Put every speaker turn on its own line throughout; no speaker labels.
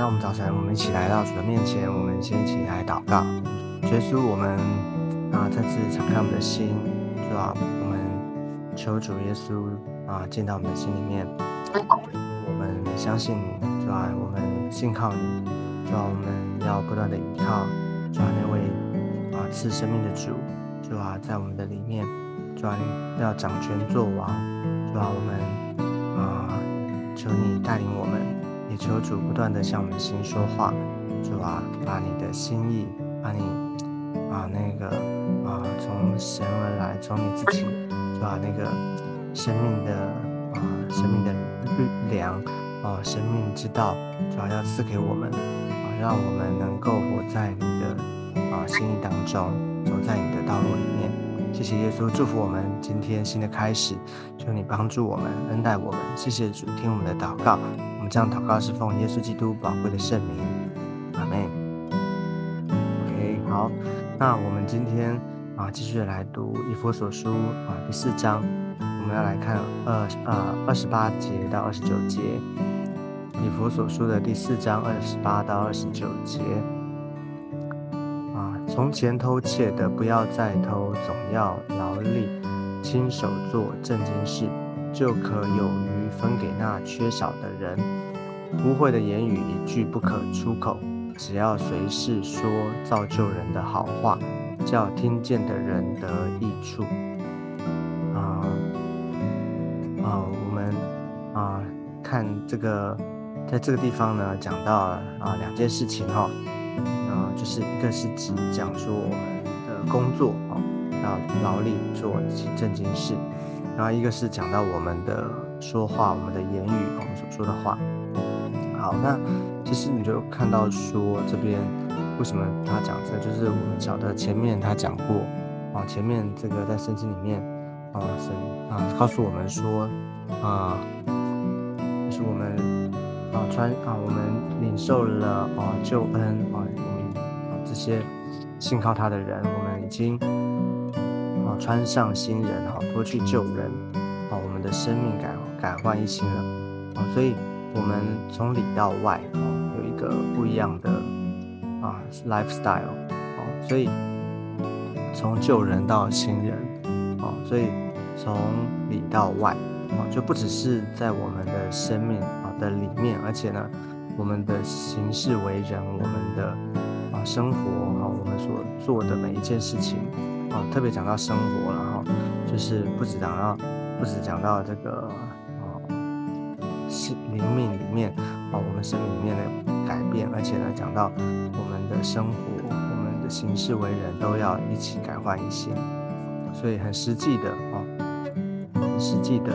那我们早晨，我们一起来到主的面前，我们先一起来祷告。耶稣，我们啊再次敞开我们的心，主啊，我们求主耶稣啊进到我们的心里面。我们相信你，主啊，我们信靠你，主啊，我们要不断的依靠主啊那位啊赐生命的主，主啊在我们的里面，主啊要掌权作王，主啊我们啊求你带领我们。求主不断的向我们心说话，主啊，把你的心意，把你啊那个啊从神而来，从你自己，主啊那个生命的啊生命的粮啊生命之道，主要要赐给我们啊，让我们能够活在你的啊心意当中，走在你的道路里面。谢谢耶稣，祝福我们今天新的开始，求你帮助我们，恩待我们。谢谢主，听我们的祷告。这样祷告是奉耶稣基督宝贵的圣名，阿门。OK，好，那我们今天啊继续来读以佛所书啊第四章，我们要来看二啊二十八节到二十九节，以佛所书的第四章二十八到二十九节。啊，从前偷窃的不要再偷，总要劳力，亲手做正经事，就可有分给那缺少的人。污秽的言语一句不可出口，只要随时说造就人的好话，叫听见的人得益处。啊啊，我们啊看这个，在这个地方呢，讲到啊两件事情哈，啊就是一个是指讲说我们的工作啊要劳力做正经事，然后一个是讲到我们的说话，我们的言语，我们所说的话。好，那其实你就看到说这边为什么他讲这，就是我们晓得前面他讲过啊，前面这个在圣经里面啊，神啊告诉我们说啊，就是我们啊穿啊，我们领受了啊救恩啊，我们啊这些信靠他的人，我们已经啊穿上新人哈，脱去旧人啊，我们的生命感改换一新了啊，所以。我们从里到外哦，有一个不一样的啊 lifestyle 哦，所以从旧人到新人哦，所以从里到外哦，就不只是在我们的生命啊的里面，而且呢，我们的行事为人，我们的啊生活哈，我们所做的每一件事情啊，特别讲到生活了哈，就是不止讲到，不止讲到这个。灵命里面啊，我们生命里面的改变，而且呢，讲到我们的生活，我们的行事为人，都要一起改换一些，所以很实际的啊，很实际的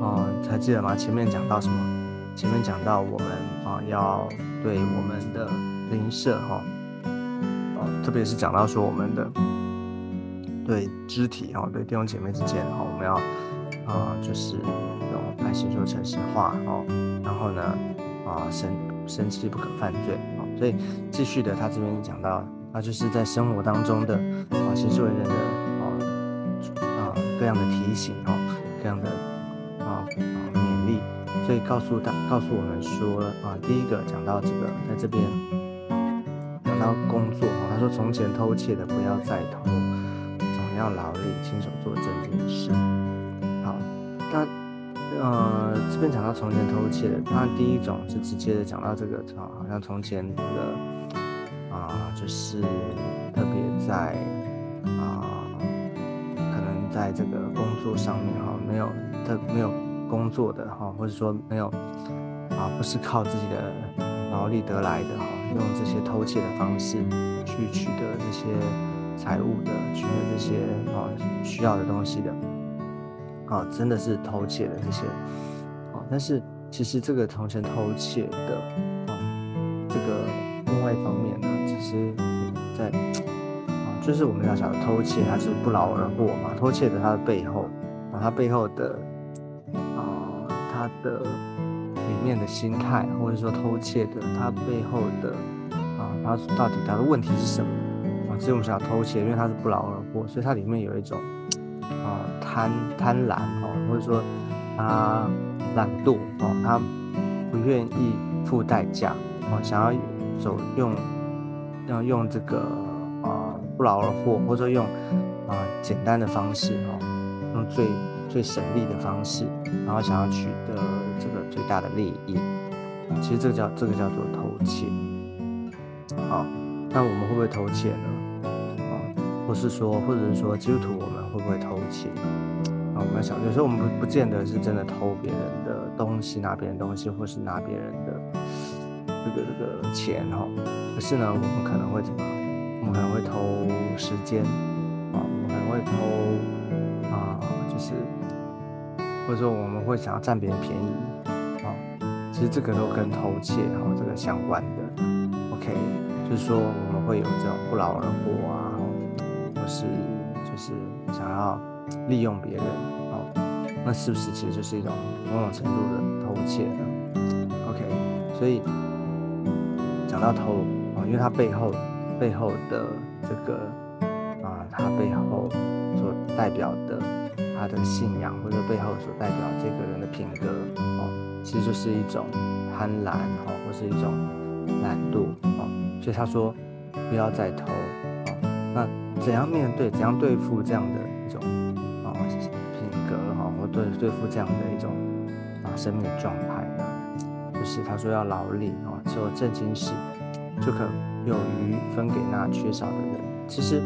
啊，还记得吗？前面讲到什么？前面讲到我们啊，要对我们的邻舍哈，哦，特别是讲到说我们的对肢体哈，对弟兄姐妹之间哈，我们要啊，就是用爱心说诚实话哦。然后呢，啊，生生气不可犯罪啊，所以继续的，他这边讲到，啊，就是在生活当中的啊，行事为人的啊啊各样的提醒哦，各样的啊啊勉励，所以告诉他告诉我们说啊，第一个讲到这个，在这边讲到工作啊，他说从前偷窃的不要再偷，总要劳力亲手做正经事。呃，这边讲到从前偷窃，当然第一种是直接的讲到这个，好像从前的啊，就是特别在啊，可能在这个工作上面哈，没有特没有工作的哈，或者说没有啊，不是靠自己的劳力得来的哈，用这些偷窃的方式去取得这些财物的，取得这些啊需要的东西的。啊，真的是偷窃的这些，啊，但是其实这个从前偷窃的，啊，这个另外一方面呢，其实，在啊，就是我们要想偷窃它是不劳而获嘛，偷窃的它的背后，啊，它背后的，啊，它的里面的心态，或者说偷窃的它背后的，啊，它到底它的问题是什么？啊，其实我们想要偷窃，因为它是不劳而获，所以它里面有一种。贪贪婪哦，或者说他懒惰哦，他不愿意付代价哦，想要走用要用这个啊不劳而获，或者用啊简单的方式哦，用最最省力的方式，然后想要取得这个最大的利益，其实这个叫这个叫做偷窃。好，那我们会不会偷窃呢？啊，或是说，或者是说基督徒我们会不会偷窃？啊，我们想，有时候我们不不见得是真的偷别人的东西，拿别人东西，或是拿别人的这个这个钱哈。可是呢，我们可能会怎么？我们可能会偷时间啊，我们可能会偷啊，就是或者说我们会想要占别人便宜啊。其实这个都跟偷窃哈这个相关的。OK，就是说我们会有这种不劳而获啊，或是是想要。利用别人，哦，那是不是其实就是一种某种程度的偷窃呢？OK，所以讲到偷啊，因为它背后背后的这个啊，它背后所代表的他的信仰，或者背后所代表这个人的品格，哦，其实就是一种贪婪，哦，或是一种懒惰，哦，所以他说不要再偷，哦，那怎样面对，怎样对付这样的一种啊，品格哈，或？对对付这样的一种啊生命状态呢，就是他说要劳力啊，做正经事，就可有余分给那缺少的人。其实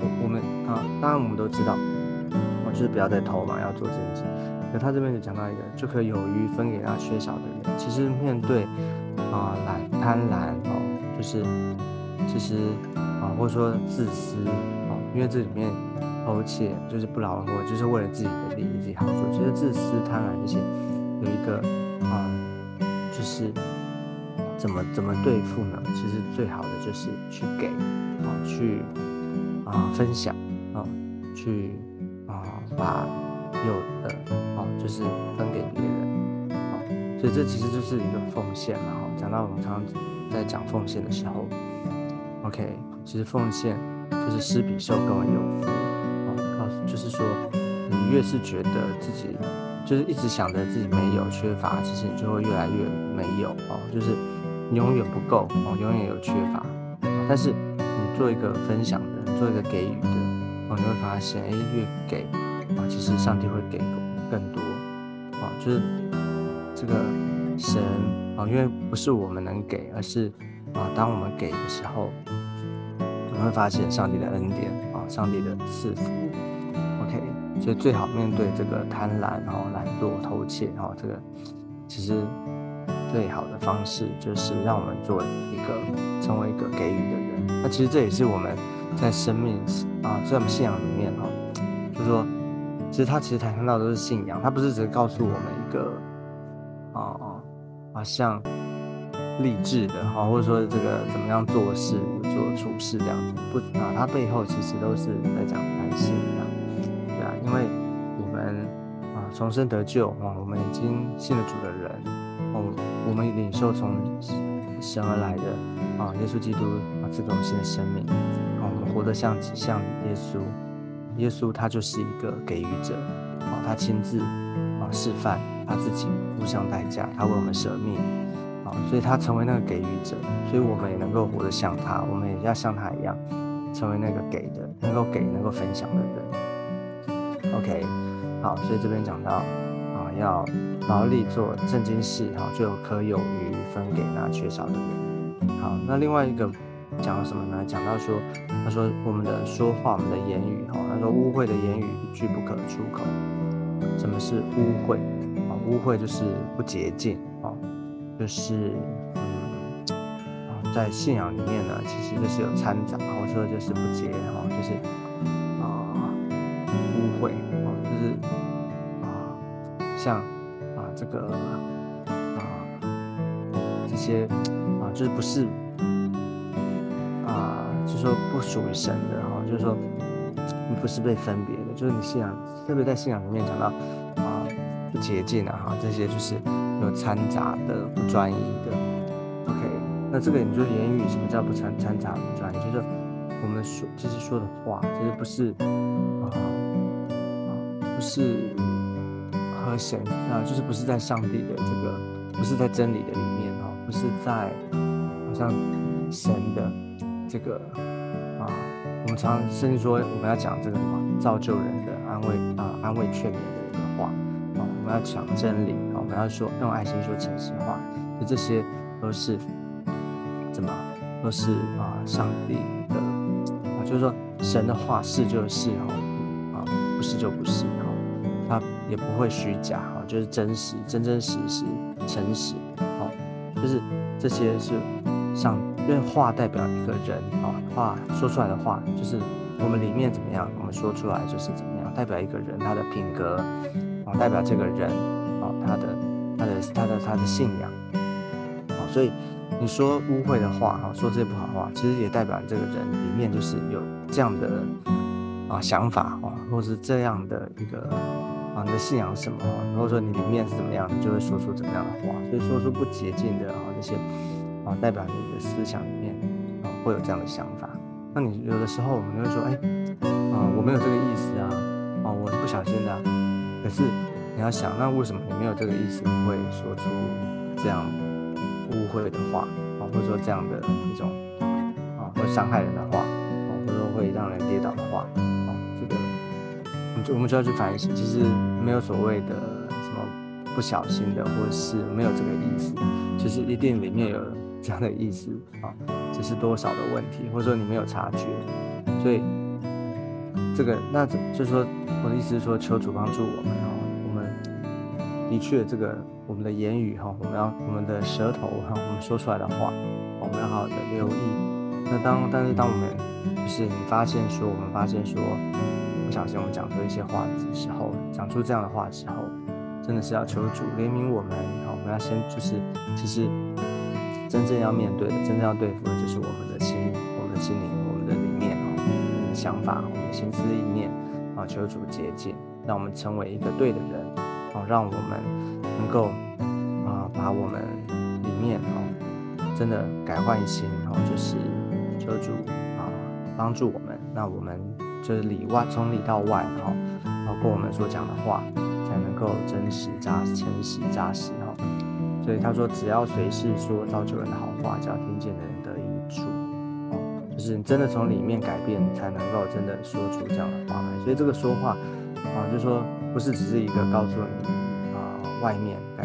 我我们啊，当然我们都知道，我就是不要再偷嘛，要做正经。可他这边就讲到一个，就可有余分给那缺少的人。其实面对啊懒贪婪哦，就是其实啊或者说自私啊，因为这里面。偷窃就是不劳而获，就是为了自己的利益、自己好处。其实自私、贪婪这些，有一个啊，就是怎么怎么对付呢？其实最好的就是去给啊，去啊分享啊，去啊把有的啊就是分给别人啊。所以这其实就是一个奉献嘛。哈，讲到我们常常在讲奉献的时候，OK，其实奉献就是施比受更为有福啊，告诉。就是说，你越是觉得自己就是一直想着自己没有缺乏，其实你就会越来越没有哦。就是你永远不够哦，永远有缺乏。但是你做一个分享的，做一个给予的哦，你会发现，哎，越给啊，其实上帝会给更多啊。就是这个神啊，因为不是我们能给，而是啊，当我们给的时候，你会发现上帝的恩典啊，上帝的赐福。OK，所以最好面对这个贪婪，然后懒惰、偷窃，然后这个其实最好的方式就是让我们做一个成为一个给予的人。那其实这也是我们在生命啊，在我们信仰里面哈，就是说，其实他其实谈到的是信仰，他不是只是告诉我们一个啊啊啊像励志的哈，或者说这个怎么样做事、做处事这样子，不啊，它背后其实都是在讲谈信仰。因为我们啊重生得救啊，我们已经信了主的人哦，我们领受从神而来的啊耶稣基督啊这种新的生命啊，我们活得像像耶稣，耶稣他就是一个给予者啊，他亲自啊示范他自己付上代价，他为我们舍命。所以他成为那个给予者，所以我们也能够活得像他，我们也要像他一样成为那个给的，能够给能够分享的人。OK，好，所以这边讲到啊，要劳力做正经事，哈，就可有余分给那缺少的人。好，那另外一个讲了什么呢？讲到说，他说我们的说话，我们的言语，哈，他说污秽的言语一句不可出口。什么是污秽？啊，污秽就是不洁净，就是嗯，啊，在信仰里面呢，其实就是有掺杂，或者说就是不洁，哈，就是。啊，污秽啊，就是啊，像啊这个啊这些啊，就是不是啊，就是说不属于神的哈，就是说不是被分别的，就是你信仰，特别在信仰里面讲到啊不洁净啊哈，这些就是有掺杂的、不专一的。OK，那这个你就言语什么叫不掺掺杂不专一？就是我们说就是说的话，就是不是啊。不是和神啊，就是不是在上帝的这个，不是在真理的里面哦。不是在好像神的这个啊，我们常甚至说我们要讲这个什么造就人的安慰啊，安慰劝勉的一个话啊，我们要讲真理我们要说用爱心说诚实话，就这些都是怎么都是啊，上帝的啊，就是说神的话是就是哈啊，不是就不是哈，他也不会虚假哈，就是真实真真实实诚实。就是这些是上，因为话代表一个人啊，话说出来的话就是我们里面怎么样，我们说出来就是怎么样，代表一个人他的品格啊，代表这个人啊，他的他的他的他的信仰啊，所以你说污秽的话哈，说这些不好的话，其实也代表这个人里面就是有这样的啊想法啊，或者是这样的一个。啊，你的信仰是什么？如果说你里面是怎么样，你就会说出怎么样的话。所以说出不洁净的啊这些啊，代表你的思想里面啊会有这样的想法。那你有的时候我们就会说，哎，啊我没有这个意思啊，啊我是不小心的。可是你要想，那为什么你没有这个意思，会说出这样污秽的话啊，或者说这样的一种啊会伤害人的话啊，或者说会让人跌倒的话啊，这个？我们就要去反省，其实没有所谓的什么不小心的，或者是没有这个意思，其实一定里面有这样的意思啊，只是多少的问题，或者说你没有察觉。所以这个，那就是说，我的意思是说，求主帮助我们哈，我们的确这个我们的言语哈，我们要我们的舌头哈，我们说出来的话，我们要好好的留意。那当但是当我们就是你发现说，我们发现说。不小心我们讲出一些话的时候，讲出这样的话的时候，真的是要求主怜悯我们。好，我们要先就是，其实真正要面对的，真正要对付的，就是我们的心、我们的心灵、我们的理念啊，我们的想法、我们的心思意念啊，求主洁净，让我们成为一个对的人，让我们能够啊，把我们里面啊，真的改换一新，好，就是求主啊，帮助我们，那我们。就是里外，从里到外，哈，包括我们所讲的话，才能够真实扎诚实扎实，哈。所以他说，只要随时说造就人的好话，只要听见的人得益处，哦，就是你真的从里面改变，才能够真的说出这样的话来。所以这个说话，啊，就是说不是只是一个告诉你啊，外面该，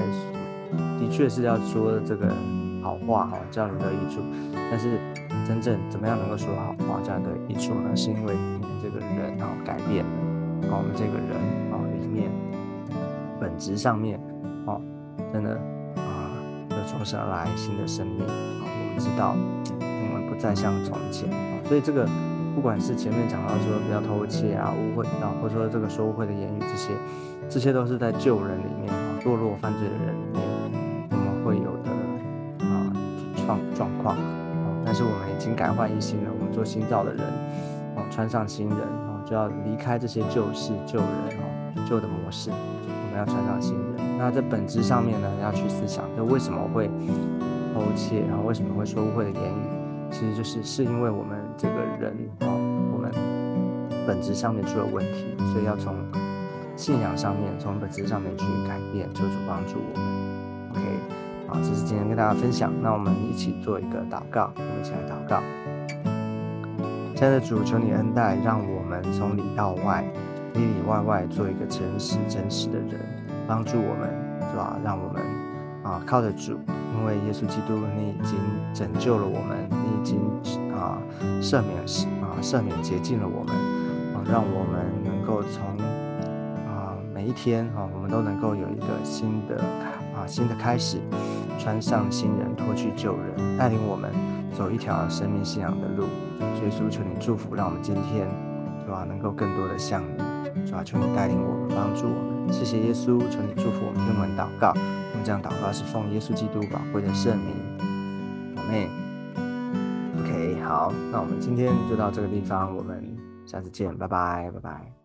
的确是要说这个好话，哈，这样得益处。但是真正怎么样能够说好话，这样得益处呢？是因为你。这个人啊，改变了，我们这个人啊，里面本质上面，啊，真的啊，有从生而来新的生命啊，我们知道，我们不再像从前啊，所以这个不管是前面讲到说不要偷窃啊、污秽啊，或者说这个说污秽的言语，这些，这些都是在旧人里面啊，堕落犯罪的人里面，我们会有的啊状状况啊，但是我们已经改换一新了，我们做新造的人啊。穿上新人哦，就要离开这些旧事、旧人哦、旧的模式，我们要穿上新人。那在本质上面呢，要去思想，就为什么会偷窃，然后为什么会说误会的言语，其实就是是因为我们这个人哦，我们本质上面出了问题，所以要从信仰上面、从本质上面去改变，求主帮助我们。OK，好，这是今天跟大家分享。那我们一起做一个祷告，我们一起来祷告。亲爱的主，求你恩待，让我们从里到外，里里外外做一个诚实真实的人，帮助我们，是吧？让我们啊靠得住，因为耶稣基督，你已经拯救了我们，你已经啊赦免啊赦免洁净了我们，啊让我们能够从啊每一天啊，我们都能够有一个新的啊新的开始，穿上新人，脱去旧人，带领我们走一条生命信仰的路。耶稣，求你祝福，让我们今天，对吧，能够更多的像你，是吧？求你带领我们，帮助我们。谢谢耶稣，求你祝福我们，用我们祷告。我们这样祷告是奉耶稣基督宝贵的圣名。阿妹 OK，好，那我们今天就到这个地方，我们下次见，拜拜，拜拜。